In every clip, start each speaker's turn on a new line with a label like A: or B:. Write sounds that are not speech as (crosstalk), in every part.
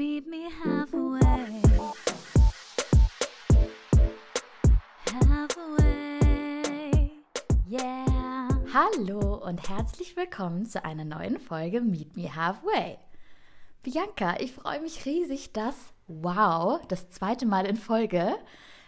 A: Meet me halfway. Halfway. Yeah.
B: Hallo und herzlich willkommen zu einer neuen Folge Meet Me Halfway. Bianca, ich freue mich riesig, dass, wow, das zweite Mal in Folge,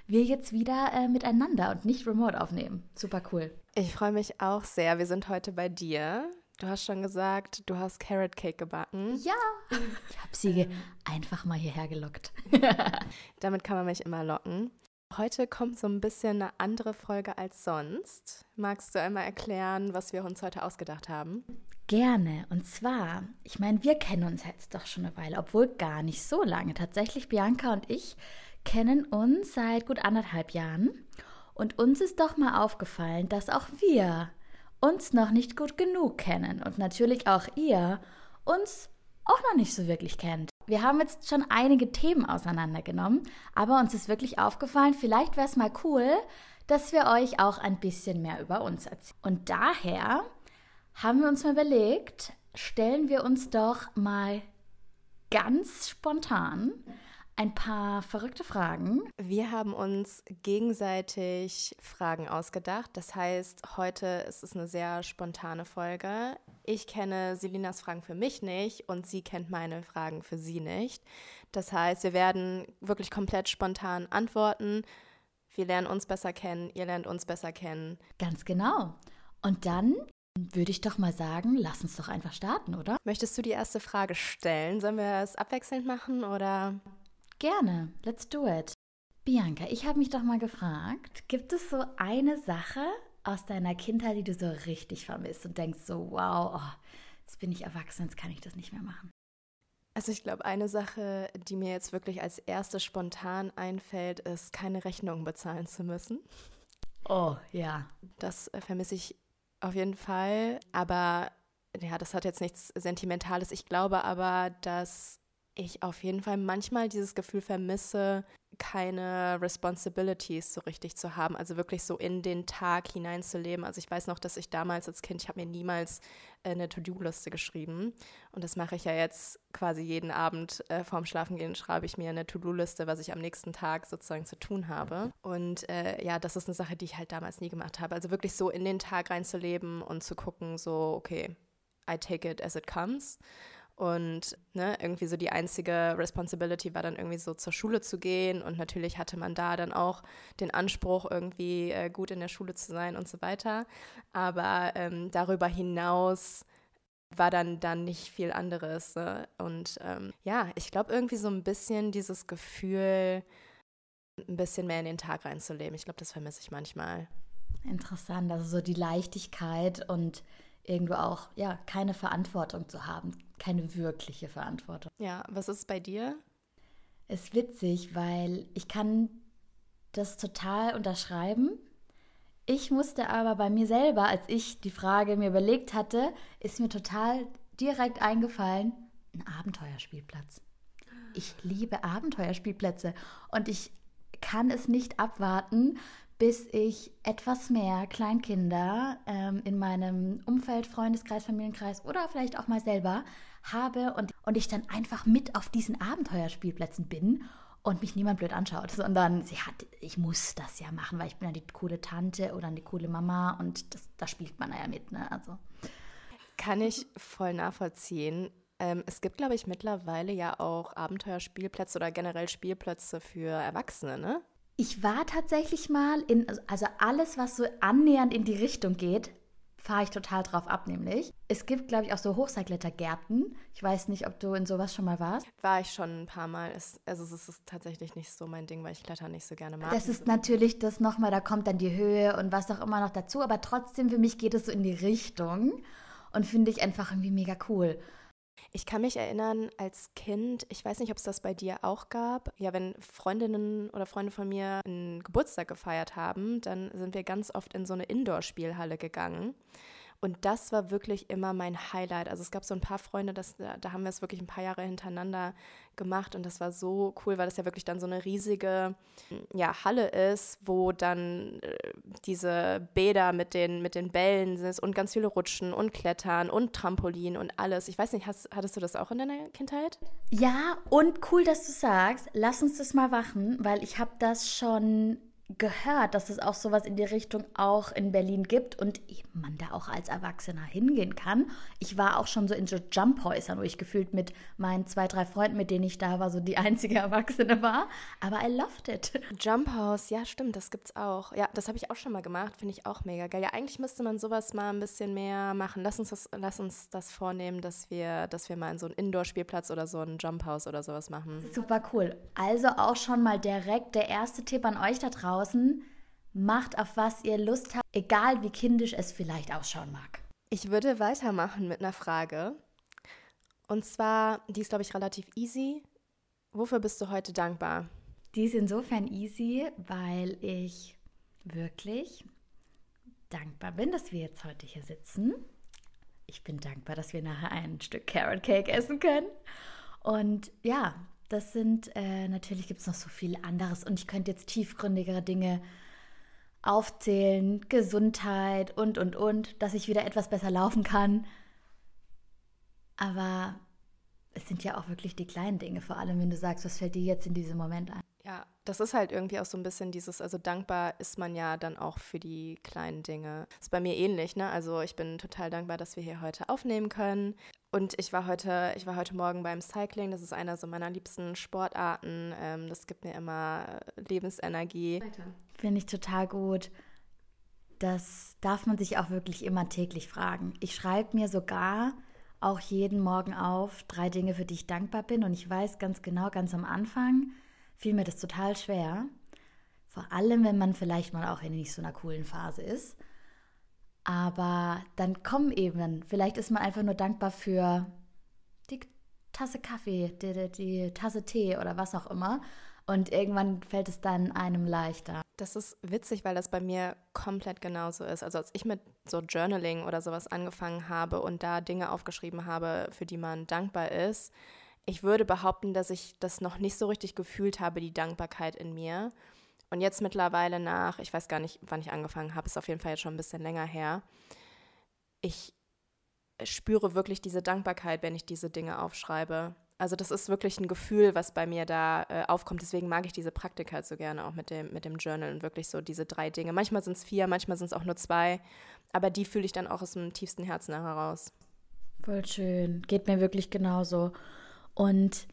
B: wir jetzt wieder äh, miteinander und nicht remote aufnehmen. Super cool.
C: Ich freue mich auch sehr. Wir sind heute bei dir. Du hast schon gesagt, du hast Carrot Cake gebacken.
B: Ja, ich habe sie einfach mal hierher gelockt. (laughs)
C: Damit kann man mich immer locken. Heute kommt so ein bisschen eine andere Folge als sonst. Magst du einmal erklären, was wir uns heute ausgedacht haben?
B: Gerne. Und zwar, ich meine, wir kennen uns jetzt doch schon eine Weile, obwohl gar nicht so lange. Tatsächlich, Bianca und ich kennen uns seit gut anderthalb Jahren. Und uns ist doch mal aufgefallen, dass auch wir uns noch nicht gut genug kennen und natürlich auch ihr uns auch noch nicht so wirklich kennt. Wir haben jetzt schon einige Themen auseinandergenommen, aber uns ist wirklich aufgefallen, vielleicht wäre es mal cool, dass wir euch auch ein bisschen mehr über uns erzählen. Und daher haben wir uns mal überlegt, stellen wir uns doch mal ganz spontan ein paar verrückte Fragen.
C: Wir haben uns gegenseitig Fragen ausgedacht. Das heißt, heute ist es eine sehr spontane Folge. Ich kenne Selinas Fragen für mich nicht und sie kennt meine Fragen für sie nicht. Das heißt, wir werden wirklich komplett spontan antworten. Wir lernen uns besser kennen, ihr lernt uns besser kennen.
B: Ganz genau. Und dann würde ich doch mal sagen, lass uns doch einfach starten, oder?
C: Möchtest du die erste Frage stellen? Sollen wir es abwechselnd machen oder?
B: Gerne, let's do it. Bianca, ich habe mich doch mal gefragt, gibt es so eine Sache aus deiner Kindheit, die du so richtig vermisst und denkst so, wow, oh, jetzt bin ich erwachsen, jetzt kann ich das nicht mehr machen?
C: Also ich glaube, eine Sache, die mir jetzt wirklich als erste spontan einfällt, ist, keine Rechnungen bezahlen zu müssen.
B: Oh, ja.
C: Das äh, vermisse ich auf jeden Fall. Aber ja, das hat jetzt nichts Sentimentales. Ich glaube aber, dass ich auf jeden Fall manchmal dieses Gefühl vermisse, keine Responsibilities so richtig zu haben, also wirklich so in den Tag hineinzuleben. Also ich weiß noch, dass ich damals als Kind, ich habe mir niemals äh, eine To-Do-Liste geschrieben und das mache ich ja jetzt quasi jeden Abend äh, vorm Schlafengehen, schreibe ich mir eine To-Do-Liste, was ich am nächsten Tag sozusagen zu tun habe. Und äh, ja, das ist eine Sache, die ich halt damals nie gemacht habe. Also wirklich so in den Tag reinzuleben und zu gucken, so, okay, I take it as it comes. Und ne, irgendwie so die einzige Responsibility war dann irgendwie so zur Schule zu gehen. Und natürlich hatte man da dann auch den Anspruch, irgendwie äh, gut in der Schule zu sein und so weiter. Aber ähm, darüber hinaus war dann, dann nicht viel anderes. Ne? Und ähm, ja, ich glaube irgendwie so ein bisschen dieses Gefühl, ein bisschen mehr in den Tag reinzuleben. Ich glaube, das vermisse ich manchmal.
B: Interessant, also so die Leichtigkeit und irgendwo auch, ja, keine Verantwortung zu haben, keine wirkliche Verantwortung.
C: Ja, was ist bei dir?
B: Ist witzig, weil ich kann das total unterschreiben. Ich musste aber bei mir selber, als ich die Frage mir überlegt hatte, ist mir total direkt eingefallen, ein Abenteuerspielplatz. Ich liebe Abenteuerspielplätze und ich kann es nicht abwarten, bis ich etwas mehr Kleinkinder ähm, in meinem Umfeld, Freundeskreis, Familienkreis oder vielleicht auch mal selber habe und, und ich dann einfach mit auf diesen Abenteuerspielplätzen bin und mich niemand blöd anschaut, (laughs) sondern sie hat, ich muss das ja machen, weil ich bin ja die coole Tante oder die coole Mama und das, da spielt man ja mit, ne? Also.
C: Kann ich voll nachvollziehen. Ähm, es gibt, glaube ich, mittlerweile ja auch Abenteuerspielplätze oder generell Spielplätze für Erwachsene, ne?
B: Ich war tatsächlich mal in, also alles, was so annähernd in die Richtung geht, fahre ich total drauf ab, nämlich. Es gibt, glaube ich, auch so Hochseilklettergärten. Ich weiß nicht, ob du in sowas schon mal warst.
C: War ich schon ein paar Mal. Es, also es ist tatsächlich nicht so mein Ding, weil ich Klettern nicht so gerne mag.
B: Das ist natürlich das nochmal, da kommt dann die Höhe und was auch immer noch dazu. Aber trotzdem, für mich geht es so in die Richtung und finde ich einfach irgendwie mega cool.
C: Ich kann mich erinnern, als Kind, ich weiß nicht, ob es das bei dir auch gab, ja, wenn Freundinnen oder Freunde von mir einen Geburtstag gefeiert haben, dann sind wir ganz oft in so eine Indoor-Spielhalle gegangen. Und das war wirklich immer mein Highlight. Also es gab so ein paar Freunde, das, da haben wir es wirklich ein paar Jahre hintereinander gemacht und das war so cool, weil das ja wirklich dann so eine riesige ja, Halle ist, wo dann äh, diese Bäder mit den, mit den Bällen sind und ganz viele Rutschen und Klettern und Trampolin und alles. Ich weiß nicht, hast, hattest du das auch in deiner Kindheit?
B: Ja, und cool, dass du sagst, lass uns das mal machen, weil ich habe das schon gehört, dass es auch sowas in die Richtung auch in Berlin gibt und man da auch als Erwachsener hingehen kann. Ich war auch schon so in so Jumphäusern, wo ich gefühlt mit meinen zwei, drei Freunden, mit denen ich da war, so die einzige (laughs) Erwachsene war. Aber I loved it.
C: Jumphouse, ja stimmt, das gibt's auch. Ja, das habe ich auch schon mal gemacht, finde ich auch mega geil. Ja, eigentlich müsste man sowas mal ein bisschen mehr machen. Lass uns das, lass uns das vornehmen, dass wir, dass wir mal in so einen Indoor-Spielplatz oder so ein Jumphouse oder sowas machen.
B: Super cool. Also auch schon mal direkt der erste Tipp an euch da draußen draußen, macht auf was ihr Lust habt, egal wie kindisch es vielleicht ausschauen mag.
C: Ich würde weitermachen mit einer Frage. Und zwar, die ist, glaube ich, relativ easy. Wofür bist du heute dankbar?
B: Die ist insofern easy, weil ich wirklich dankbar bin, dass wir jetzt heute hier sitzen. Ich bin dankbar, dass wir nachher ein Stück Carrot Cake essen können. Und ja, das sind, äh, natürlich gibt es noch so viel anderes und ich könnte jetzt tiefgründigere Dinge aufzählen, Gesundheit und, und, und, dass ich wieder etwas besser laufen kann. Aber es sind ja auch wirklich die kleinen Dinge, vor allem wenn du sagst, was fällt dir jetzt in diesem Moment ein?
C: Ja, das ist halt irgendwie auch so ein bisschen dieses, also dankbar ist man ja dann auch für die kleinen Dinge. Ist bei mir ähnlich, ne? Also ich bin total dankbar, dass wir hier heute aufnehmen können. Und ich war heute, ich war heute Morgen beim Cycling. Das ist einer so meiner liebsten Sportarten. Ähm, das gibt mir immer Lebensenergie.
B: Finde ich total gut. Das darf man sich auch wirklich immer täglich fragen. Ich schreibe mir sogar auch jeden Morgen auf drei Dinge, für die ich dankbar bin. Und ich weiß ganz genau, ganz am Anfang fiel mir das total schwer. Vor allem, wenn man vielleicht mal auch in nicht so einer coolen Phase ist. Aber dann kommen eben, vielleicht ist man einfach nur dankbar für die Tasse Kaffee, die, die, die Tasse Tee oder was auch immer. Und irgendwann fällt es dann einem leichter.
C: Das ist witzig, weil das bei mir komplett genauso ist. Also als ich mit so Journaling oder sowas angefangen habe und da Dinge aufgeschrieben habe, für die man dankbar ist, ich würde behaupten, dass ich das noch nicht so richtig gefühlt habe, die Dankbarkeit in mir. Und jetzt mittlerweile nach, ich weiß gar nicht, wann ich angefangen habe, ist auf jeden Fall jetzt schon ein bisschen länger her. Ich spüre wirklich diese Dankbarkeit, wenn ich diese Dinge aufschreibe. Also das ist wirklich ein Gefühl, was bei mir da äh, aufkommt. Deswegen mag ich diese Praktik halt so gerne auch mit dem, mit dem Journal und wirklich so diese drei Dinge. Manchmal sind es vier, manchmal sind es auch nur zwei. Aber die fühle ich dann auch aus dem tiefsten Herzen heraus.
B: Voll schön. Geht mir wirklich genauso. Und,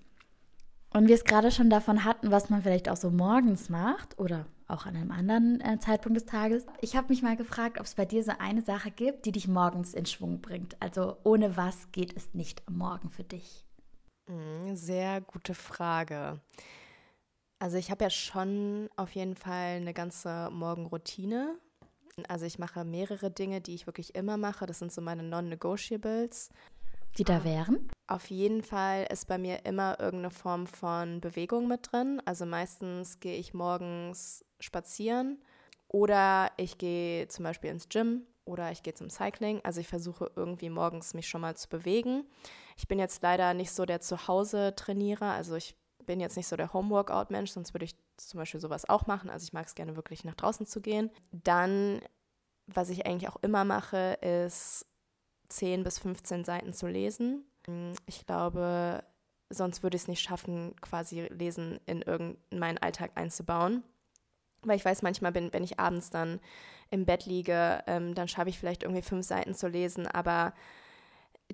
B: und wir es gerade schon davon hatten, was man vielleicht auch so morgens macht oder auch an einem anderen äh, Zeitpunkt des Tages. Ich habe mich mal gefragt, ob es bei dir so eine Sache gibt, die dich morgens in Schwung bringt. Also ohne was geht es nicht am Morgen für dich?
C: Mm, sehr gute Frage. Also ich habe ja schon auf jeden Fall eine ganze Morgenroutine. Also ich mache mehrere Dinge, die ich wirklich immer mache. Das sind so meine Non-Negotiables
B: die da wären?
C: Auf jeden Fall ist bei mir immer irgendeine Form von Bewegung mit drin. Also meistens gehe ich morgens spazieren oder ich gehe zum Beispiel ins Gym oder ich gehe zum Cycling. Also ich versuche irgendwie morgens mich schon mal zu bewegen. Ich bin jetzt leider nicht so der Zuhause-Trainierer. Also ich bin jetzt nicht so der Homeworkout-Mensch, sonst würde ich zum Beispiel sowas auch machen. Also ich mag es gerne wirklich nach draußen zu gehen. Dann, was ich eigentlich auch immer mache, ist 10 bis 15 Seiten zu lesen. Ich glaube, sonst würde ich es nicht schaffen, quasi Lesen in, in meinen Alltag einzubauen. Weil ich weiß, manchmal, bin, wenn ich abends dann im Bett liege, ähm, dann schaffe ich vielleicht irgendwie fünf Seiten zu lesen, aber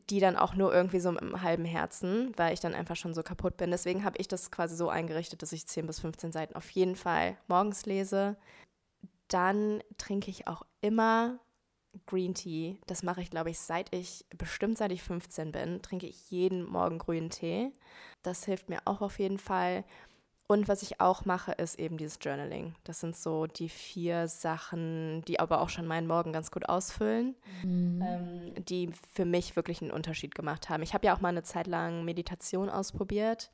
C: die dann auch nur irgendwie so mit einem halben Herzen, weil ich dann einfach schon so kaputt bin. Deswegen habe ich das quasi so eingerichtet, dass ich 10 bis 15 Seiten auf jeden Fall morgens lese. Dann trinke ich auch immer Green Tea, das mache ich, glaube ich, seit ich, bestimmt seit ich 15 bin, trinke ich jeden Morgen grünen Tee. Das hilft mir auch auf jeden Fall. Und was ich auch mache, ist eben dieses Journaling. Das sind so die vier Sachen, die aber auch schon meinen Morgen ganz gut ausfüllen, mhm. ähm, die für mich wirklich einen Unterschied gemacht haben. Ich habe ja auch mal eine Zeit lang Meditation ausprobiert.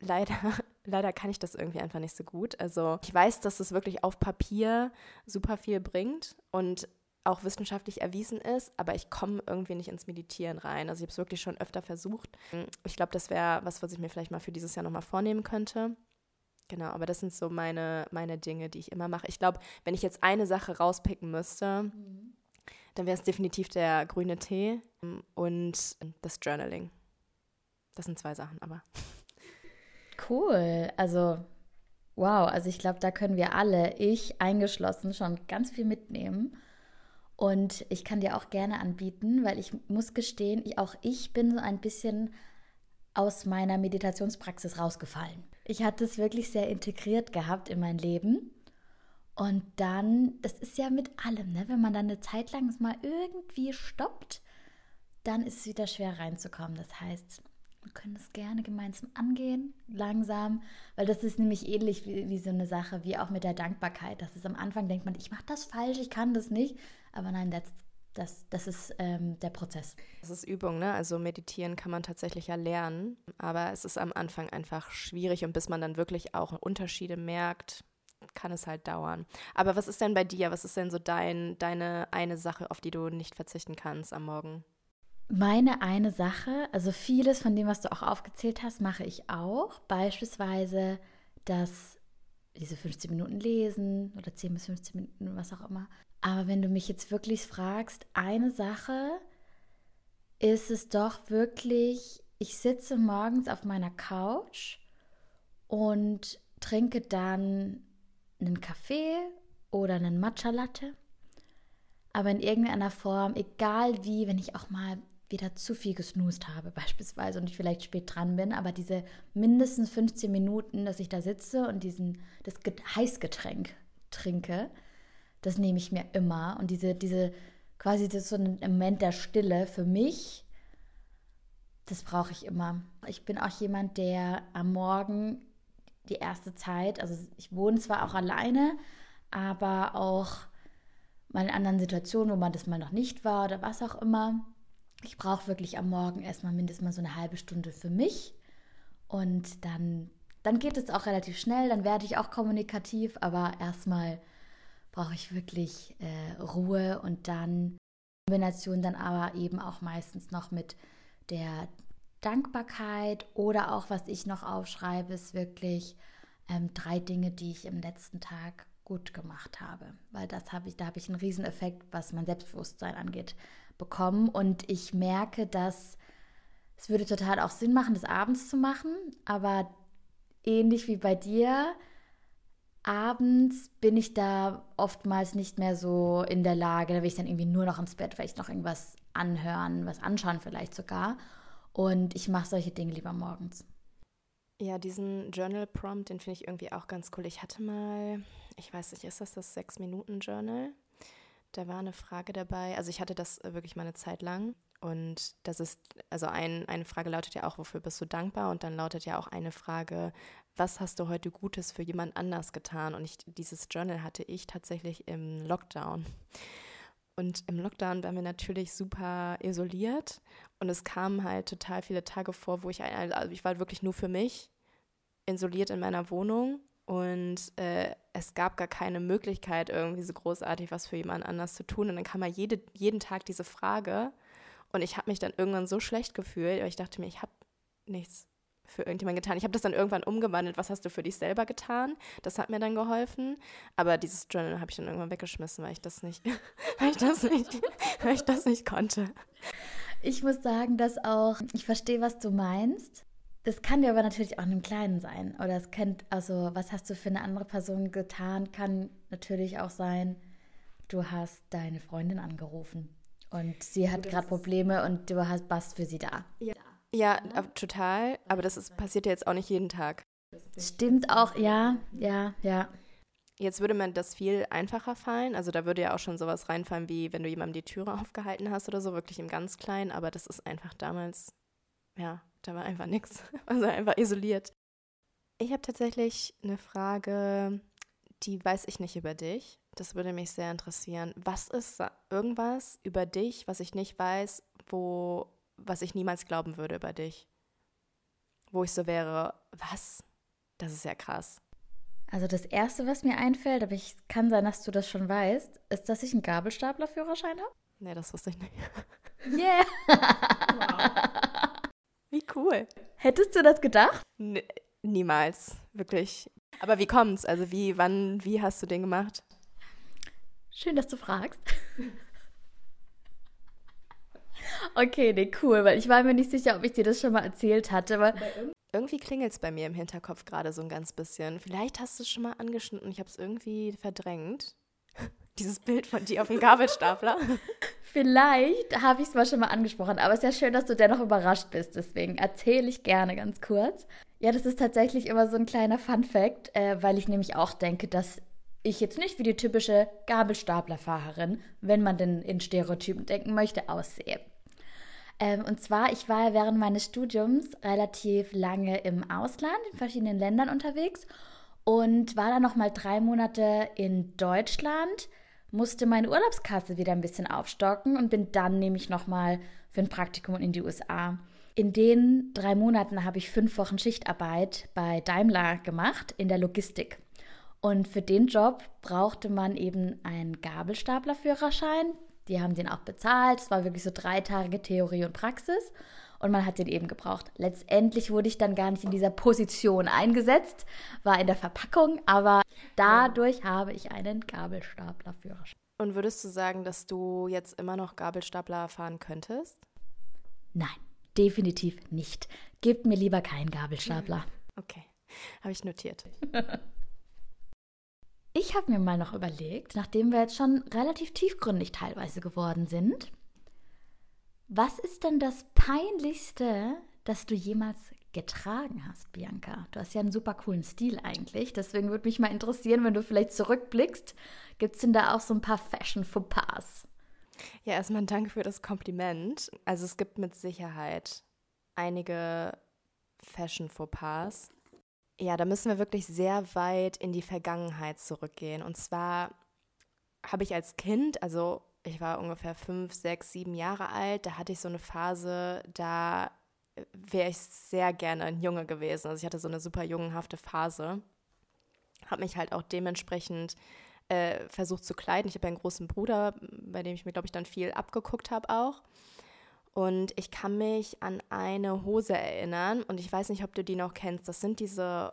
C: Leider, (laughs) leider kann ich das irgendwie einfach nicht so gut. Also ich weiß, dass es wirklich auf Papier super viel bringt und auch wissenschaftlich erwiesen ist, aber ich komme irgendwie nicht ins Meditieren rein. Also ich habe es wirklich schon öfter versucht. Ich glaube, das wäre was, was ich mir vielleicht mal für dieses Jahr nochmal vornehmen könnte. Genau, aber das sind so meine, meine Dinge, die ich immer mache. Ich glaube, wenn ich jetzt eine Sache rauspicken müsste, mhm. dann wäre es definitiv der grüne Tee und das Journaling. Das sind zwei Sachen, aber.
B: Cool. Also, wow. Also, ich glaube, da können wir alle, ich eingeschlossen, schon ganz viel mitnehmen. Und ich kann dir auch gerne anbieten, weil ich muss gestehen, ich, auch ich bin so ein bisschen aus meiner Meditationspraxis rausgefallen. Ich hatte es wirklich sehr integriert gehabt in mein Leben. Und dann, das ist ja mit allem, ne? wenn man dann eine Zeit lang es mal irgendwie stoppt, dann ist es wieder schwer reinzukommen. Das heißt, wir können es gerne gemeinsam angehen, langsam, weil das ist nämlich ähnlich wie, wie so eine Sache, wie auch mit der Dankbarkeit. Das ist am Anfang, denkt man, ich mache das falsch, ich kann das nicht. Aber nein, das, das, das ist ähm, der Prozess.
C: Das ist Übung, ne? Also meditieren kann man tatsächlich ja lernen, aber es ist am Anfang einfach schwierig und bis man dann wirklich auch Unterschiede merkt, kann es halt dauern. Aber was ist denn bei dir? Was ist denn so dein, deine eine Sache, auf die du nicht verzichten kannst am Morgen?
B: Meine eine Sache, also vieles von dem, was du auch aufgezählt hast, mache ich auch. Beispielsweise das, diese 15 Minuten lesen oder 10 bis 15 Minuten, was auch immer. Aber wenn du mich jetzt wirklich fragst, eine Sache ist es doch wirklich, ich sitze morgens auf meiner Couch und trinke dann einen Kaffee oder einen Matcha Latte. Aber in irgendeiner Form, egal wie, wenn ich auch mal wieder zu viel gesnoost habe (laughs) beispielsweise und ich vielleicht spät dran bin, aber diese mindestens 15 Minuten, dass ich da sitze und diesen, das Heißgetränk trinke, das nehme ich mir immer. Und diese, diese, quasi das so ein Moment der Stille für mich, das brauche ich immer. Ich bin auch jemand, der am Morgen die erste Zeit, also ich wohne zwar auch alleine, aber auch mal in anderen Situationen, wo man das mal noch nicht war oder was auch immer. Ich brauche wirklich am Morgen erstmal mindestens mal so eine halbe Stunde für mich. Und dann, dann geht es auch relativ schnell, dann werde ich auch kommunikativ, aber erstmal brauche ich wirklich äh, Ruhe und dann Kombination dann aber eben auch meistens noch mit der Dankbarkeit oder auch was ich noch aufschreibe, ist wirklich ähm, drei Dinge, die ich im letzten Tag gut gemacht habe, weil das habe ich, da habe ich einen Rieseneffekt, was mein Selbstbewusstsein angeht, bekommen und ich merke, dass es würde total auch Sinn machen, das abends zu machen, aber ähnlich wie bei dir abends bin ich da oftmals nicht mehr so in der Lage, da will ich dann irgendwie nur noch ins Bett, vielleicht noch irgendwas anhören, was anschauen vielleicht sogar. Und ich mache solche Dinge lieber morgens.
C: Ja, diesen Journal Prompt, den finde ich irgendwie auch ganz cool. Ich hatte mal, ich weiß nicht, ist das das Sechs-Minuten-Journal? Da war eine Frage dabei. Also ich hatte das wirklich mal eine Zeit lang. Und das ist, also ein, eine Frage lautet ja auch, wofür bist du dankbar? Und dann lautet ja auch eine Frage, was hast du heute Gutes für jemand anders getan? Und ich, dieses Journal hatte ich tatsächlich im Lockdown. Und im Lockdown waren wir natürlich super isoliert und es kamen halt total viele Tage vor, wo ich, also ich war wirklich nur für mich isoliert in meiner Wohnung und äh, es gab gar keine Möglichkeit, irgendwie so großartig was für jemand anders zu tun. Und dann kam mal jede, jeden Tag diese Frage und ich habe mich dann irgendwann so schlecht gefühlt, weil ich dachte mir, ich habe nichts für irgendjemanden getan. Ich habe das dann irgendwann umgewandelt, was hast du für dich selber getan? Das hat mir dann geholfen. Aber dieses Journal habe ich dann irgendwann weggeschmissen, weil ich das nicht, (laughs) weil ich das nicht, weil ich das nicht konnte.
B: Ich muss sagen, dass auch, ich verstehe, was du meinst. Das kann dir aber natürlich auch in einem Kleinen sein. Oder es könnte, also, was hast du für eine andere Person getan, kann natürlich auch sein, du hast deine Freundin angerufen und sie hat gerade Probleme und du hast Bast für sie da.
C: Ja. Ja, total. Aber das ist, passiert ja jetzt auch nicht jeden Tag.
B: Stimmt auch, ja, ja, ja.
C: Jetzt würde mir das viel einfacher fallen. Also da würde ja auch schon sowas reinfallen, wie wenn du jemandem die Türe (laughs) aufgehalten hast oder so, wirklich im ganz Kleinen. Aber das ist einfach damals, ja, da war einfach nichts. (laughs) Also einfach isoliert. Ich habe tatsächlich eine Frage, die weiß ich nicht über dich. Das würde mich sehr interessieren. Was ist irgendwas über dich, was ich nicht weiß, wo was ich niemals glauben würde über dich. Wo ich so wäre, was? Das ist ja krass.
B: Also das Erste, was mir einfällt, aber ich kann sein, dass du das schon weißt, ist, dass ich einen Gabelstaplerführerschein habe.
C: Nee, das wusste ich nicht. (laughs)
B: Yeah!
C: Wie cool.
B: Hättest du das gedacht?
C: N niemals, wirklich. Aber wie kommt's? Also wie, wann, wie hast du den gemacht?
B: Schön, dass du fragst. Okay, nee, cool, weil ich war mir nicht sicher, ob ich dir das schon mal erzählt hatte, aber
C: Irgendwie klingelt's bei mir im Hinterkopf gerade so ein ganz bisschen. Vielleicht hast du es schon mal angeschnitten und ich habe es irgendwie verdrängt. Dieses Bild von dir auf dem Gabelstapler. (laughs)
B: vielleicht habe ich es mal schon mal angesprochen, aber es ist ja schön, dass du dennoch überrascht bist, deswegen erzähle ich gerne ganz kurz. Ja, das ist tatsächlich immer so ein kleiner Fun-Fact, äh, weil ich nämlich auch denke, dass ich jetzt nicht wie die typische Gabelstaplerfahrerin, wenn man denn in Stereotypen denken möchte, aussehe. Ähm, und zwar, ich war während meines Studiums relativ lange im Ausland, in verschiedenen Ländern unterwegs und war dann noch mal drei Monate in Deutschland, musste meine Urlaubskasse wieder ein bisschen aufstocken und bin dann nämlich noch mal für ein Praktikum in die USA. In den drei Monaten habe ich fünf Wochen Schichtarbeit bei Daimler gemacht in der Logistik. Und für den Job brauchte man eben einen Gabelstaplerführerschein. Die haben den auch bezahlt. Es war wirklich so dreitage Theorie und Praxis. Und man hat den eben gebraucht. Letztendlich wurde ich dann gar nicht in dieser Position eingesetzt, war in der Verpackung, aber dadurch habe ich einen Gabelstaplerführerschein.
C: Und würdest du sagen, dass du jetzt immer noch Gabelstapler fahren könntest?
B: Nein, definitiv nicht. Gebt mir lieber keinen Gabelstapler. (laughs)
C: Okay, habe ich notiert.
B: Ich habe mir mal noch überlegt, nachdem wir jetzt schon relativ tiefgründig teilweise geworden sind, was ist denn das Peinlichste, das du jemals getragen hast, Bianca? Du hast ja einen super coolen Stil eigentlich, deswegen würde mich mal interessieren, wenn du vielleicht zurückblickst, gibt es denn da auch so ein paar Fashion-Fauxpas?
C: Ja, erstmal danke für das Kompliment. Also es gibt mit Sicherheit einige Fashion-Fauxpas. Ja, da müssen wir wirklich sehr weit in die Vergangenheit zurückgehen. Und zwar habe ich als Kind, also ich war ungefähr fünf, sechs, sieben Jahre alt, da hatte ich so eine Phase, da wäre ich sehr gerne ein Junge gewesen. Also ich hatte so eine super jungenhafte Phase. Habe mich halt auch dementsprechend äh, versucht zu kleiden. Ich habe einen großen Bruder, bei dem ich mir, glaube ich, dann viel abgeguckt habe auch. Und ich kann mich an eine Hose erinnern und ich weiß nicht, ob du die noch kennst. Das sind diese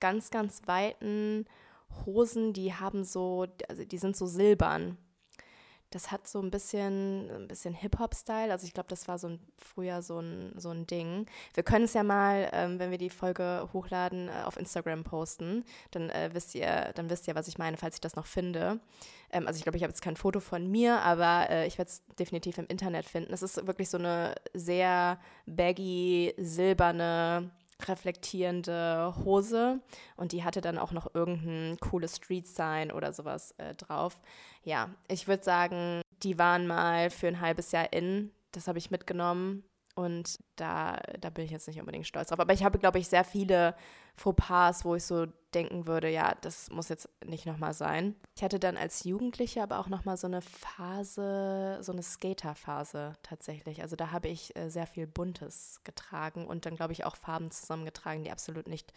C: ganz, ganz weiten Hosen, die haben so, also die sind so silbern. Das hat so ein bisschen, ein bisschen Hip-Hop-Style. Also ich glaube, das war so ein, früher so ein, so ein Ding. Wir können es ja mal, ähm, wenn wir die Folge hochladen, äh, auf Instagram posten. Dann äh, wisst ihr, dann wisst ihr, was ich meine, falls ich das noch finde. Ähm, also ich glaube, ich habe jetzt kein Foto von mir, aber äh, ich werde es definitiv im Internet finden. Es ist wirklich so eine sehr baggy, silberne reflektierende Hose und die hatte dann auch noch irgendein cooles Street-Sign oder sowas äh, drauf. Ja, ich würde sagen, die waren mal für ein halbes Jahr in. Das habe ich mitgenommen und da, da bin ich jetzt nicht unbedingt stolz drauf. Aber ich habe, glaube ich, sehr viele Fauxpas, wo ich so denken würde, ja, das muss jetzt nicht nochmal sein. Ich hatte dann als Jugendliche aber auch nochmal so eine Phase, so eine Skater-Phase tatsächlich. Also da habe ich äh, sehr viel Buntes getragen und dann, glaube ich, auch Farben zusammengetragen, die absolut nicht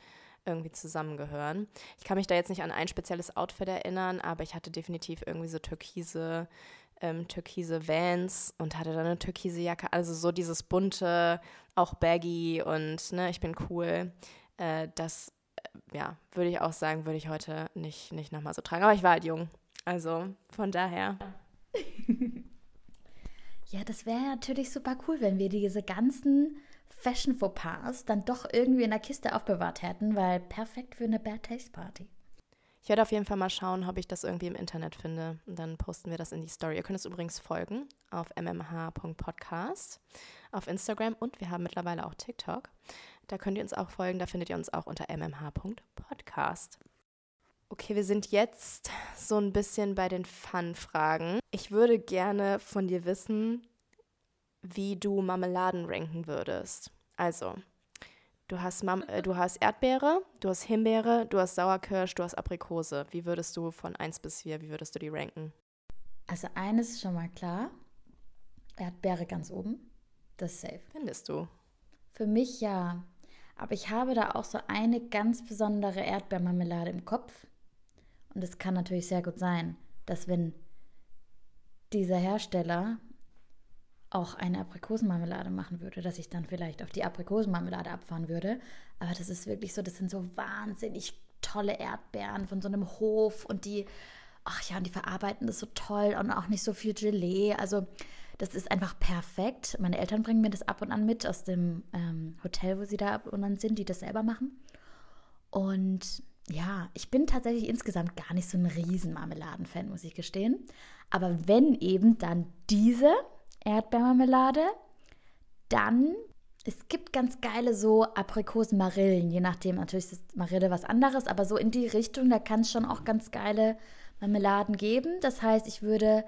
C: irgendwie zusammengehören. Ich kann mich da jetzt nicht an ein spezielles Outfit erinnern, aber ich hatte definitiv irgendwie so türkise, ähm, türkise Vans und hatte dann eine türkise Jacke. Also so dieses bunte, auch baggy und ne, ich bin cool. Äh, das, äh, ja, würde ich auch sagen, würde ich heute nicht, nicht nochmal so tragen. Aber ich war halt jung. Also von daher. (laughs)
B: Ja, das wäre natürlich super cool, wenn wir diese ganzen Fashion-Fauxpas dann doch irgendwie in der Kiste aufbewahrt hätten, weil perfekt für eine Bad Taste Party.
C: Ich werde auf jeden Fall mal schauen, ob ich das irgendwie im Internet finde. Und dann posten wir das in die Story. Ihr könnt es übrigens folgen auf mmh.podcast auf Instagram und wir haben mittlerweile auch TikTok. Da könnt ihr uns auch folgen. Da findet ihr uns auch unter mmh.podcast. Okay, wir sind jetzt so ein bisschen bei den Fun-Fragen. Ich würde gerne von dir wissen, wie du Marmeladen ranken würdest. Also, du hast, Mam äh, du hast Erdbeere, du hast Himbeere, du hast Sauerkirsch, du hast Aprikose. Wie würdest du von 1 bis 4, wie würdest du die ranken?
B: Also eines ist schon mal klar. Erdbeere ganz oben. Das ist safe.
C: Findest du?
B: Für mich ja. Aber ich habe da auch so eine ganz besondere Erdbeermarmelade im Kopf. Und es kann natürlich sehr gut sein, dass wenn dieser Hersteller auch eine Aprikosenmarmelade machen würde, dass ich dann vielleicht auf die Aprikosenmarmelade abfahren würde. Aber das ist wirklich so, das sind so wahnsinnig tolle Erdbeeren von so einem Hof und die, ach ja, und die verarbeiten das so toll und auch nicht so viel Gelee. Also das ist einfach perfekt. Meine Eltern bringen mir das ab und an mit aus dem ähm, Hotel, wo sie da ab und an sind, die das selber machen. Und ja, ich bin tatsächlich insgesamt gar nicht so ein riesen Marmeladenfan, muss ich gestehen. Aber wenn eben, dann diese Erdbeermarmelade, dann es gibt ganz geile so Aprikosen-Marillen, je nachdem. Natürlich ist Marille was anderes, aber so in die Richtung, da kann es schon auch ganz geile Marmeladen geben. Das heißt, ich würde,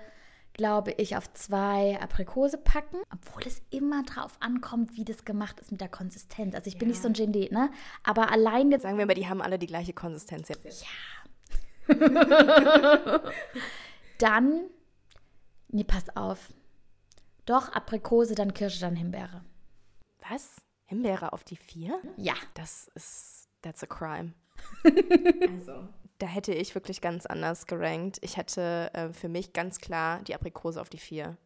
B: glaube ich, auf zwei Aprikose packen, obwohl es immer drauf ankommt, wie das gemacht ist mit der Konsistenz. Also ich bin
C: Ja.
B: nicht so ein Genie, ne? Aber allein jetzt
C: Sagen wir mal, die haben alle die gleiche Konsistenz jetzt. (laughs)
B: dann, nee, pass auf. Doch, Aprikose, dann Kirsche, dann Himbeere.
C: Was? Himbeere auf die vier?
B: Ja.
C: Das ist, that's a crime. (laughs) also. Da hätte ich wirklich ganz anders gerankt. Ich hätte äh, für mich ganz klar die Aprikose auf die vier.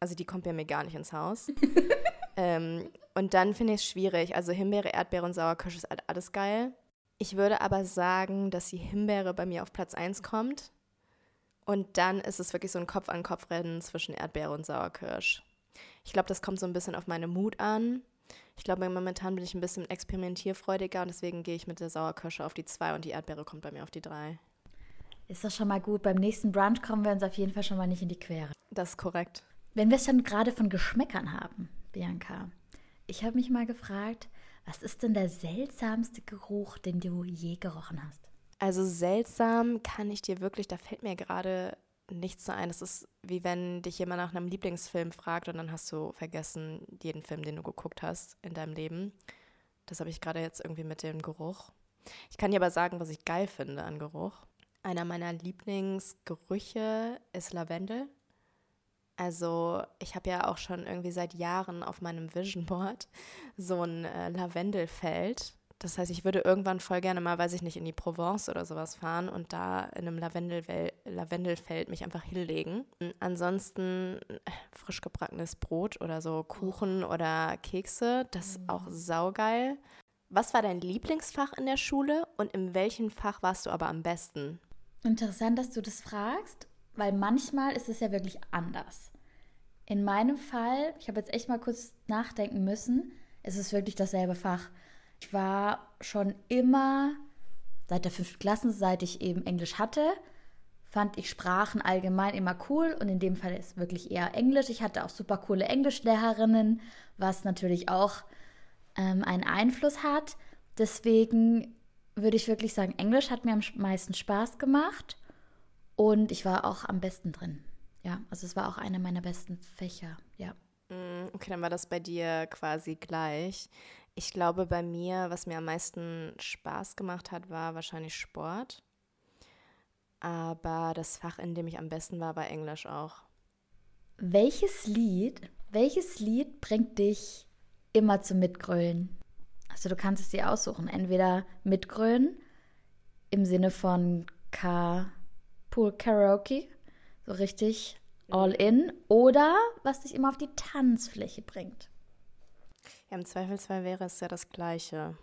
C: Also die kommt bei mir gar nicht ins Haus. (laughs) ähm, und dann finde ich es schwierig. Also Himbeere, Erdbeere und Sauerkirsche ist alles geil. Ich würde aber sagen, dass die Himbeere bei mir auf Platz 1 kommt. Und dann ist es wirklich so ein Kopf-an-Kopf-Rennen zwischen Erdbeere und Sauerkirsch. Ich glaube, das kommt so ein bisschen auf meine Mut an. Ich glaube, momentan bin ich ein bisschen experimentierfreudiger und deswegen gehe ich mit der Sauerkirsche auf die 2 und die Erdbeere kommt bei mir auf die 3.
B: Ist das schon mal gut. Beim nächsten Brunch kommen wir uns auf jeden Fall schon mal nicht in die Quere.
C: Das ist korrekt.
B: Wenn wir es schon gerade von Geschmäckern haben, Bianca, ich habe mich mal gefragt, was ist denn der seltsamste Geruch, den du je gerochen hast?
C: Also seltsam kann ich dir wirklich, da fällt mir gerade nichts so ein. Das ist wie wenn dich jemand nach einem Lieblingsfilm fragt und dann hast du vergessen jeden Film, den du geguckt hast in deinem Leben. Das habe ich gerade jetzt irgendwie mit dem Geruch. Ich kann dir aber sagen, was ich geil finde an Geruch. Einer meiner Lieblingsgerüche ist Lavendel. Also ich habe ja auch schon irgendwie seit Jahren auf meinem Vision Board (laughs) so ein äh, Lavendelfeld. Das heißt, ich würde irgendwann voll gerne mal, weiß ich nicht, in die Provence oder sowas fahren und da in einem Lavendelwel Lavendelfeld mich einfach hinlegen. Ansonsten äh, frisch gebackenes Brot oder so Kuchen oder Kekse, das ist auch saugeil. Was war dein Lieblingsfach in der Schule und in welchem Fach warst du aber am besten?
B: Interessant, dass du das fragst, weil manchmal ist es ja wirklich anders. In meinem Fall, ich habe jetzt echt mal kurz nachdenken müssen, ist es wirklich dasselbe Fach. Ich war schon immer, seit der fünften Klasse, seit ich eben Englisch hatte, fand ich Sprachen allgemein immer cool und in dem Fall ist wirklich eher Englisch. Ich hatte auch super coole Englischlehrerinnen, was natürlich auch ähm, einen Einfluss hat. Deswegen würde ich wirklich sagen, Englisch hat mir am meisten Spaß gemacht und ich war auch am besten drin. Ja, also es war auch einer meiner besten Fächer, ja.
C: Mm, Okay, dann war das bei dir quasi gleich. Ich glaube, bei mir, was mir am meisten Spaß gemacht hat, war wahrscheinlich Sport. Aber das Fach, in dem ich am besten war, war Englisch auch.
B: Welches Lied, welches Lied bringt dich immer zum Mitgrölen? Also du kannst es dir aussuchen, entweder mitgrölen im Sinne von Carpool Karaoke, so richtig all in, oder was dich immer auf die Tanzfläche bringt,
C: Ja, im Zweifelsfall wäre es ja das Gleiche.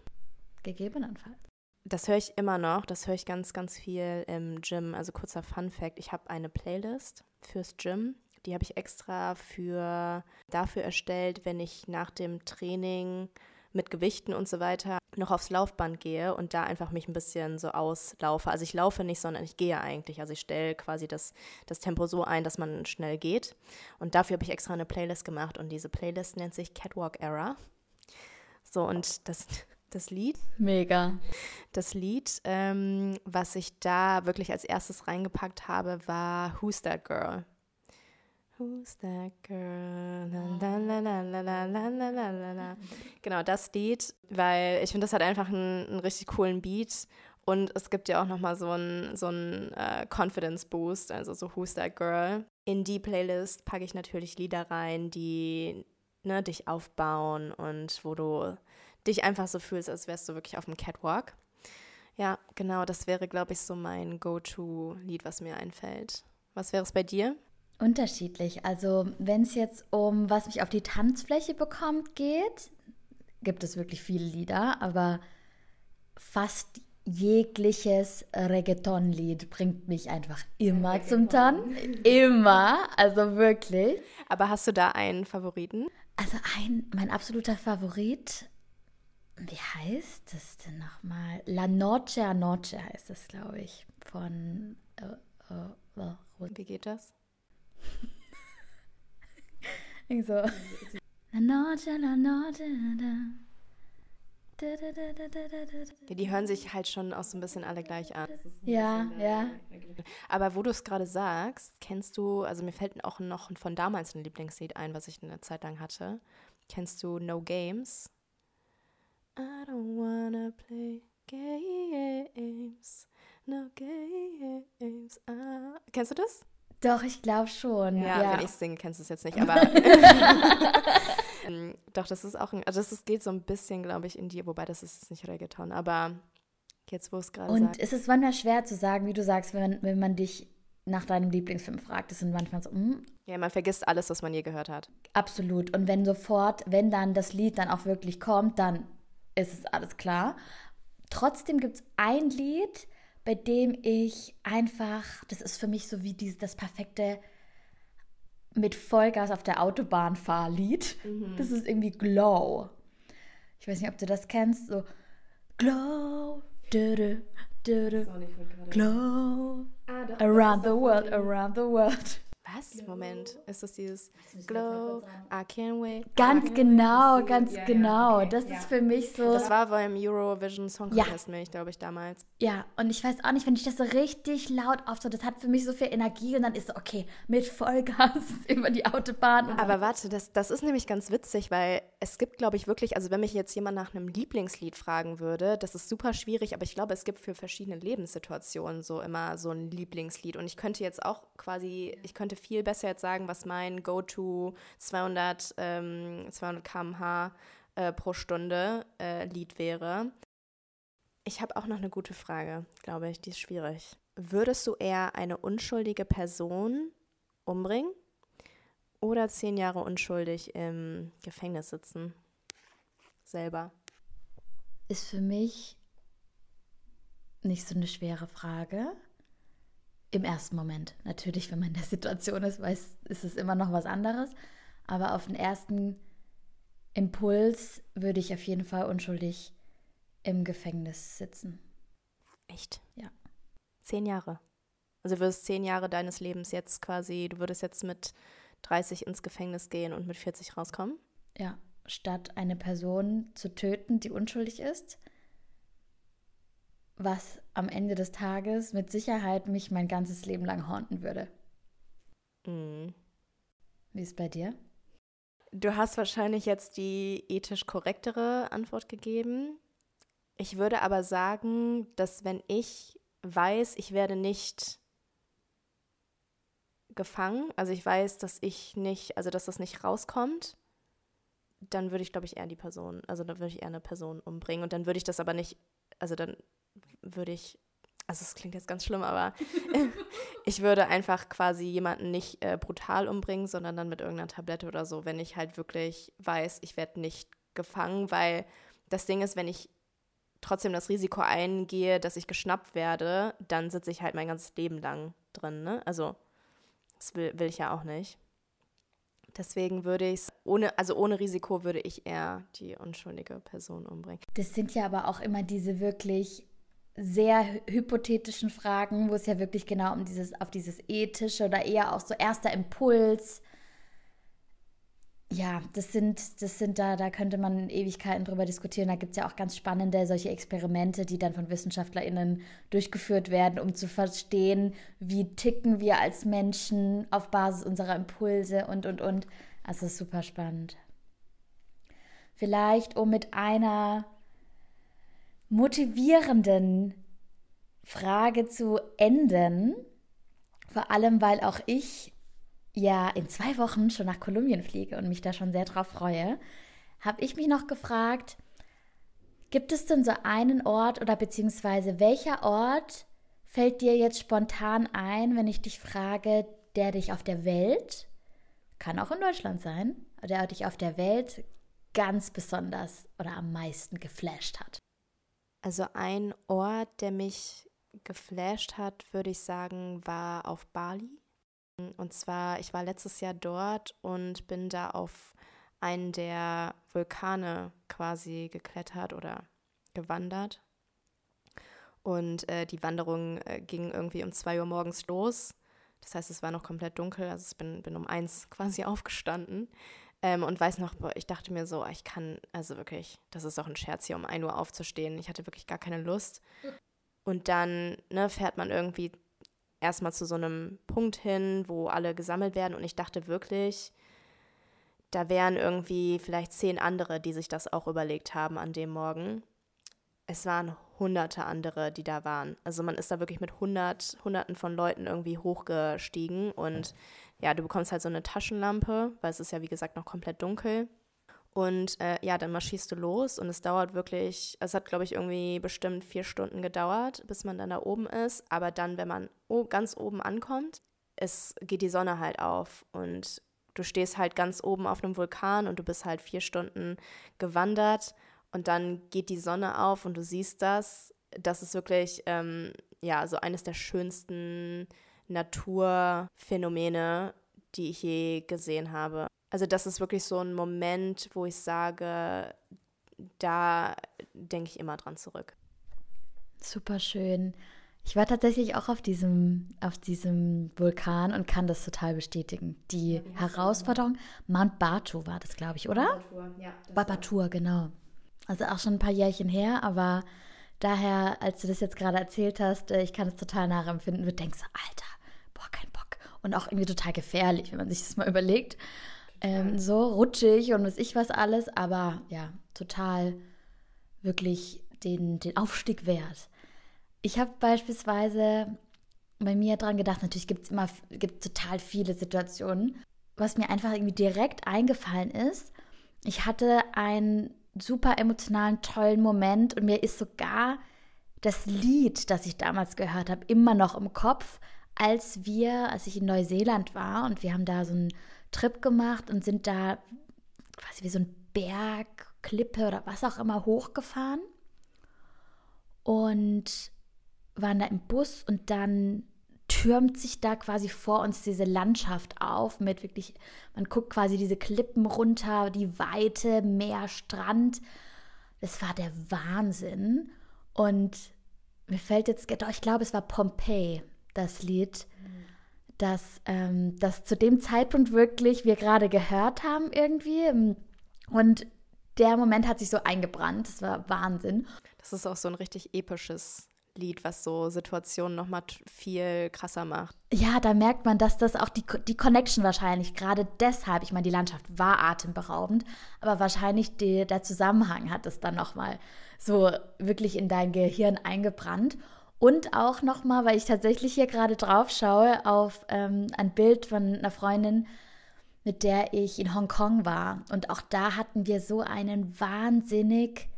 B: gegebenenfalls.
C: Das höre ich immer noch, das höre ich ganz, ganz viel im Gym. Also kurzer Fun Fact, ich habe eine Playlist fürs Gym. Die habe ich extra für, dafür erstellt, wenn ich nach dem Training mit Gewichten und so weiter noch aufs Laufband gehe und da einfach mich ein bisschen so auslaufe. Also ich laufe nicht, sondern ich gehe eigentlich. Also ich stelle quasi das, das Tempo so ein, dass man schnell geht. Und dafür habe ich extra eine Playlist gemacht und diese Playlist nennt sich Catwalk Era. So, und das, das Lied.
B: Mega.
C: Das Lied, ähm, was ich da wirklich als erstes reingepackt habe, war Who's That Girl? Who's that girl? Genau, das Lied, weil ich finde, das hat einfach einen, einen, richtig coolen Beat und es gibt ja auch nochmal so einen so einen, äh, Confidence Boost, also so Who's that girl. In die Playlist packe ich natürlich Lieder rein, die ne, dich aufbauen und wo du dich einfach so fühlst, als wärst du wirklich auf dem Catwalk. Ja, genau, das wäre, glaube ich, so mein Go-To-Lied, was mir einfällt. Was wäre es bei dir?
B: Unterschiedlich. Also, wenn es jetzt um was mich auf die Tanzfläche bekommt geht, gibt es wirklich viele Lieder, aber fast jegliches Reggaeton-Lied bringt mich einfach immer zum Tanzen. Immer, also wirklich.
C: Aber hast du da einen Favoriten?
B: Also ein, mein absoluter Favorit, wie heißt das denn nochmal? La Noche a Noche heißt das, glaube ich, von... Äh, äh, äh,
C: Wie geht das? (laughs)
B: Irgendwie so. La Noche, la Noche, da. Da, da, da, da, da, da, da.
C: Ja, die hören sich halt schon auch so ein bisschen alle gleich an.
B: Ja, ja.
C: Aber wo du es gerade sagst, kennst du, also mir fällt auch noch von damals ein Lieblingslied ein, was ich eine Zeit lang hatte. Kennst du No Games? I don't wanna play games, no games. Ah. Kennst du das?
B: Doch, ich glaube schon.
C: Ja,
B: Ja,
C: wenn ich singe, kennst du es jetzt nicht, (laughs) aber. (laughs) Ähm, Doch, das ist auch ein, also das ist, geht so ein bisschen, glaube ich, in die, wobei das ist nicht Reggaeton, aber jetzt, wo es gerade
B: Und
C: sagt.
B: es ist manchmal schwer zu sagen, wie du sagst, wenn man, wenn man dich nach deinem Lieblingsfilm fragt. Das sind manchmal so, mm,
C: Ja, man vergisst alles, was man je gehört hat.
B: absolut. Und wenn sofort, wenn dann das Lied dann auch wirklich kommt, dann ist es alles klar. Trotzdem gibt es ein Lied, bei dem ich einfach, das ist für mich so wie dieses, das perfekte mit Vollgas auf der Autobahn Fahrlied. Das ist irgendwie Glow. Ich weiß nicht, ob du das kennst. So Glow, dü, dü, dü, Glow, around the world, around the world.
C: Was? Moment, ist das dieses Glow, I can't wait.
B: Ganz genau, ganz genau. Das ist für mich so.
C: Das war beim Eurovision Song
B: Ja.
C: Contest, mich, glaube ich, damals.
B: Ja, und ich weiß auch nicht, wenn ich das so richtig laut aufso, das hat für mich so viel Energie und dann ist so, okay, mit Vollgas (laughs) über die Autobahn.
C: Aber warte, das, das ist nämlich ganz witzig, weil es gibt, glaube ich, wirklich, also wenn mich jetzt jemand nach einem Lieblingslied fragen würde, das ist super schwierig, aber ich glaube, es gibt für verschiedene Lebenssituationen so immer so ein Lieblingslied. Und ich könnte jetzt auch quasi, ich könnte viel besser jetzt sagen, was mein Go-To 200, ähm, 200 km/h äh, pro Stunde äh, Lied wäre. Ich habe auch noch eine gute Frage, glaube ich, die ist schwierig. Würdest du eher eine unschuldige Person umbringen oder zehn Jahre unschuldig im Gefängnis sitzen? Selber.
B: ist für mich nicht so eine schwere Frage. Im ersten Moment. Natürlich, wenn man in der Situation ist, weiß, ist es immer noch was anderes. Aber auf den ersten Impuls würde ich auf jeden Fall unschuldig im Gefängnis sitzen.
C: Echt?
B: Ja.
C: Zehn Jahre. Also du würdest zehn Jahre deines Lebens jetzt quasi, du würdest jetzt mit 30 ins Gefängnis gehen und mit 40 rauskommen?
B: Ja, statt eine Person zu töten, die unschuldig ist, was am Ende des Tages mit Sicherheit mich mein ganzes Leben lang haunten würde.
C: Mhm.
B: Wie ist es bei dir?
C: Du hast wahrscheinlich jetzt die ethisch korrektere Antwort gegeben. Ich würde aber sagen, dass wenn ich weiß, ich werde nicht gefangen, also ich weiß, dass ich nicht, also dass das nicht rauskommt, dann würde ich, glaube ich, eher die Person, also dann würde ich eher eine Person umbringen und dann würde ich das aber nicht, also dann würde ich, also es klingt jetzt ganz schlimm, aber (laughs) ich würde einfach quasi jemanden nicht äh, brutal umbringen, sondern dann mit irgendeiner Tablette oder so, wenn ich halt wirklich weiß, ich werde nicht gefangen, weil das Ding ist, wenn ich trotzdem das Risiko eingehe, dass ich geschnappt werde, dann sitze ich halt mein ganzes Leben lang drin, ne? Also das will, will ich ja auch nicht. Deswegen würde ich es ohne, also ohne Risiko würde ich eher die unschuldige Person umbringen.
B: Das sind ja aber auch immer diese wirklich sehr hy- hypothetischen Fragen, wo es ja wirklich genau um dieses, auf dieses ethische oder eher auch so erster Impuls. Ja, das sind, das sind da, da könnte man Ewigkeiten drüber diskutieren. Da gibt es ja auch ganz spannende solche Experimente, die dann von WissenschaftlerInnen durchgeführt werden, um zu verstehen, wie ticken wir als Menschen auf Basis unserer Impulse und, und, und. Also super spannend. Vielleicht, um mit einer motivierenden Frage zu enden. Vor allem, weil auch ich ja in zwei Wochen schon nach Kolumbien fliege und mich da schon sehr drauf freue, habe ich mich noch gefragt, Gibt es denn so einen Ort oder beziehungsweise welcher Ort fällt dir jetzt spontan ein, wenn ich dich frage, der dich auf der Welt, kann auch in Deutschland sein, der dich auf der Welt ganz besonders oder am meisten geflasht hat?
C: Also ein Ort, der mich geflasht hat, würde ich sagen, war auf Bali. Und zwar, ich war letztes Jahr dort und bin da auf einen der Vulkane quasi geklettert oder gewandert. Und äh, die Wanderung äh, ging irgendwie um zwei Uhr morgens los. Das heißt, es war noch komplett dunkel. Also ich bin, bin um eins (laughs) quasi aufgestanden. Ähm, und weiß noch, ich dachte mir so, ich kann, also wirklich, das ist doch ein Scherz hier, um 1 Uhr aufzustehen. Ich hatte wirklich gar keine Lust. Und dann ne, fährt man irgendwie erstmal zu so einem Punkt hin, wo alle gesammelt werden. Und ich dachte wirklich, da wären irgendwie vielleicht zehn andere, die sich das auch überlegt haben an dem Morgen. Es waren hunderte andere, die da waren. Also man ist da wirklich mit hundert, hunderten von Leuten irgendwie hochgestiegen und ja, du bekommst halt so eine Taschenlampe, weil es ist ja wie gesagt noch komplett dunkel. Und äh, ja, dann marschierst du los und es dauert wirklich, es hat glaube ich irgendwie bestimmt vier Stunden gedauert, bis man dann da oben ist. Aber dann, wenn man ganz oben ankommt, es geht die Sonne halt auf und du stehst halt ganz oben auf einem Vulkan und du bist halt vier Stunden gewandert und dann geht die Sonne auf und du siehst das. Das ist wirklich, ähm, ja, so eines der schönsten Naturphänomene, die ich je gesehen habe. Also das ist wirklich so ein Moment, wo ich sage, da denke ich immer dran zurück.
B: Super schön. Ich war tatsächlich auch auf diesem, auf diesem Vulkan und kann das total bestätigen. Die ja, Herausforderung, Mount Batu war das, glaube ich, oder? Babatur, ja. Babatur, genau. Also auch schon ein paar Jährchen her, aber daher, als du das jetzt gerade erzählt hast, äh, ich kann es total nachempfinden. Du denkst, Alter, boah, kein Bock. Und auch irgendwie total gefährlich, wenn man sich das mal überlegt. Ähm, so rutschig und was ich was alles, aber ja, total wirklich den, den Aufstieg wert. Ich habe beispielsweise bei mir dran gedacht, natürlich gibt es immer gibt total viele Situationen. Was mir einfach irgendwie direkt eingefallen ist, ich hatte einen super emotionalen, tollen Moment und mir ist sogar das Lied, das ich damals gehört habe, immer noch im Kopf, als wir, als ich in Neuseeland war und wir haben da so einen Trip gemacht und sind da quasi wie so ein Berg, Klippe oder was auch immer hochgefahren und waren da im Bus und dann türmt sich da quasi vor uns diese Landschaft auf mit wirklich, man guckt quasi diese Klippen runter, die Weite, Meer, Strand. Das war der Wahnsinn. Und mir fällt jetzt, doch, ich glaube, es war Pompeii, das Lied, das, ähm, das zu dem Zeitpunkt wirklich wir gerade gehört haben irgendwie. Und der Moment hat sich so eingebrannt. Das war Wahnsinn.
C: Das ist auch so ein richtig episches Lied, was so Situationen nochmal viel krasser macht.
B: Ja, da merkt man, dass das auch die, die Connection wahrscheinlich, gerade deshalb, ich meine, die Landschaft war atemberaubend, aber wahrscheinlich die, der Zusammenhang hat es dann nochmal so wirklich in dein Gehirn eingebrannt. Und auch nochmal, weil ich tatsächlich hier gerade drauf schaue, auf ähm, ein Bild von einer Freundin, mit der ich in Hongkong war. Und auch da hatten wir so einen wahnsinnig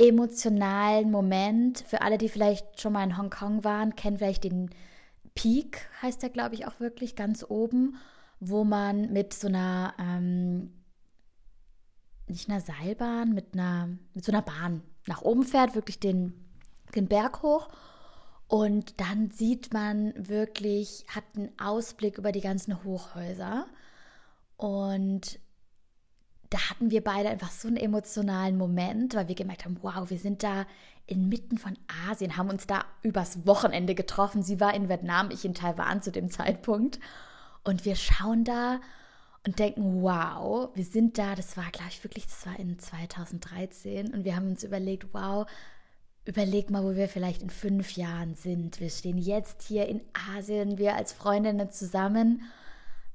B: emotionalen Moment. Für alle, die vielleicht schon mal in Hongkong waren, kennen vielleicht den Peak, heißt der, glaube ich, auch wirklich, ganz oben, wo man mit so einer, ähm, nicht einer Seilbahn, mit einer, mit so einer Bahn nach oben fährt, wirklich den, den Berg hoch. Und dann sieht man wirklich, hat einen Ausblick über die ganzen Hochhäuser. Und da hatten wir beide einfach so einen emotionalen Moment, weil wir gemerkt haben, wow, wir sind da inmitten von Asien, haben uns da übers Wochenende getroffen. Sie war in Vietnam, ich in Taiwan zu dem Zeitpunkt. Und wir schauen da und denken, wow, wir sind da, das war, glaube ich, wirklich, das war in 2013. Und wir haben uns überlegt, wow, überleg mal, wo wir vielleicht in fünf Jahren sind. Wir stehen jetzt hier in Asien, wir als Freundinnen zusammen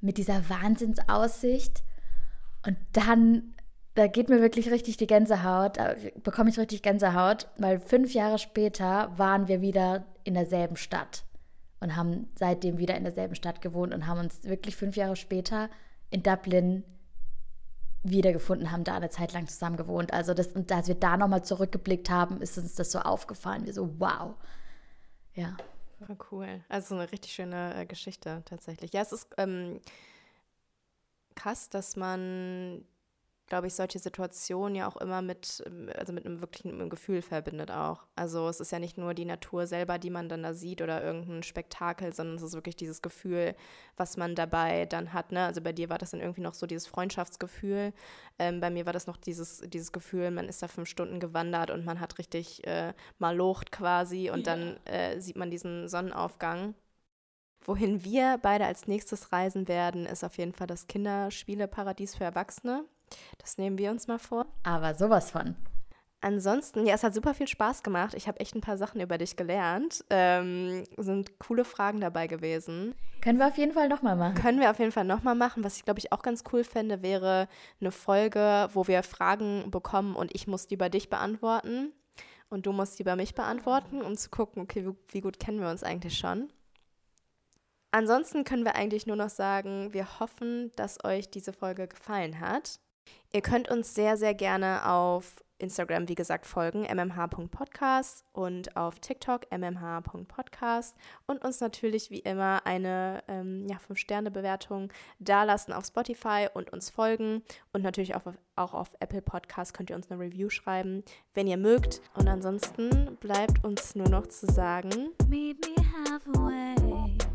B: mit dieser Wahnsinnsaussicht. Und dann, da geht mir wirklich richtig die Gänsehaut, da bekomme ich richtig Gänsehaut, weil fünf Jahre später waren wir wieder in derselben Stadt und haben seitdem wieder in derselben Stadt gewohnt und haben uns wirklich fünf Jahre später in Dublin wiedergefunden haben, da eine Zeit lang zusammen gewohnt. Also das, und als wir da nochmal zurückgeblickt haben, ist uns das so aufgefallen. Wir so, wow. Ja.
C: Voll cool. Also eine richtig schöne äh, Geschichte tatsächlich. Ja, es ist ähm, krass, dass man glaube ich, solche Situationen ja auch immer mit, also mit einem wirklichen Gefühl verbindet auch. Also es ist ja nicht nur die Natur selber, die man dann da sieht oder irgendein Spektakel, sondern es ist wirklich dieses Gefühl, was man dabei dann hat. Ne? Also bei dir war das dann irgendwie noch so dieses Freundschaftsgefühl. Ähm, bei mir war das noch dieses, dieses Gefühl, man ist da fünf Stunden gewandert und man hat richtig äh, malocht quasi und ja. dann äh, sieht man diesen Sonnenaufgang. Wohin wir beide als nächstes reisen werden, ist auf jeden Fall das Kinderspieleparadies für Erwachsene. Das nehmen wir uns mal vor.
B: Aber sowas von.
C: Ansonsten, ja, es hat super viel Spaß gemacht. Ich habe echt ein paar Sachen über dich gelernt. Ähm, sind coole Fragen dabei gewesen.
B: Können wir auf jeden Fall nochmal machen.
C: Können wir auf jeden Fall nochmal machen. Was ich, glaube ich, auch ganz cool fände, wäre eine Folge, wo wir Fragen bekommen und ich muss die bei dich beantworten. Und du musst die bei mich beantworten, um zu gucken, okay, wie, wie gut kennen wir uns eigentlich schon. Ansonsten können wir eigentlich nur noch sagen, wir hoffen, dass euch diese Folge gefallen hat. Ihr könnt uns sehr, sehr gerne auf Instagram, wie gesagt, folgen, mmh.podcast und auf TikTok, mmh.podcast und uns natürlich wie immer eine ähm, ja, 5-Sterne-Bewertung dalassen auf Spotify und uns folgen und natürlich auch, auch auf Apple Podcast könnt ihr uns eine Review schreiben, wenn ihr mögt. Und ansonsten bleibt uns nur noch zu sagen,
A: Meet me halfway.